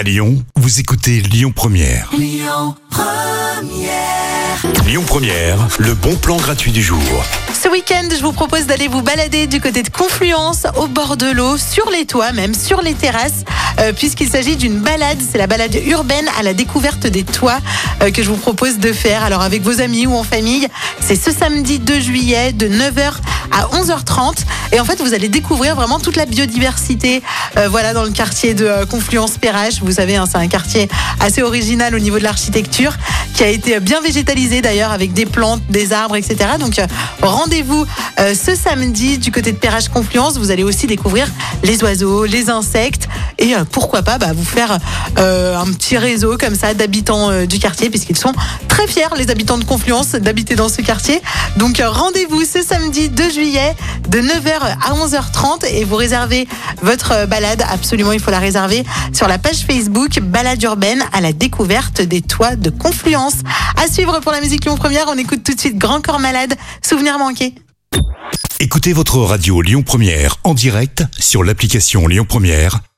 À Lyon, vous écoutez Lyon Première. Lyon Première. le bon plan gratuit du jour. Ce week-end, je vous propose d'aller vous balader du côté de Confluence, au bord de l'eau, sur les toits, même sur les terrasses, euh, puisqu'il s'agit d'une balade. C'est la balade urbaine à la découverte des toits euh, que je vous propose de faire. Alors avec vos amis ou en famille, c'est ce samedi 2 juillet de 9h à 11h30. Et en fait, vous allez découvrir vraiment toute la biodiversité euh, voilà, dans le quartier de euh, Confluence-Perrache. Vous savez, hein, c'est un quartier assez original au niveau de l'architecture qui a été bien végétalisé d'ailleurs avec des plantes, des arbres, etc. Donc euh, rendez-vous ce samedi du côté de Perrache-Confluence. Vous allez aussi découvrir les oiseaux, les insectes et pourquoi pas bah, vous faire un petit réseau comme ça d'habitants du quartier puisqu'ils sont très fiers, les habitants de Confluence, d'habiter dans ce quartier. Donc rendez-vous ce samedi 2 juillet de 9h à 11h30 et vous réservez votre balade. Absolument, il faut la réserver sur la page Facebook Balade urbaine à la découverte des toits de Confluence. À suivre pour la musique Lyon Première, on écoute tout de suite Grand Corps Malade, Souvenir manqué. Écoutez votre radio Lyon Première en direct sur l'application Lyon Première,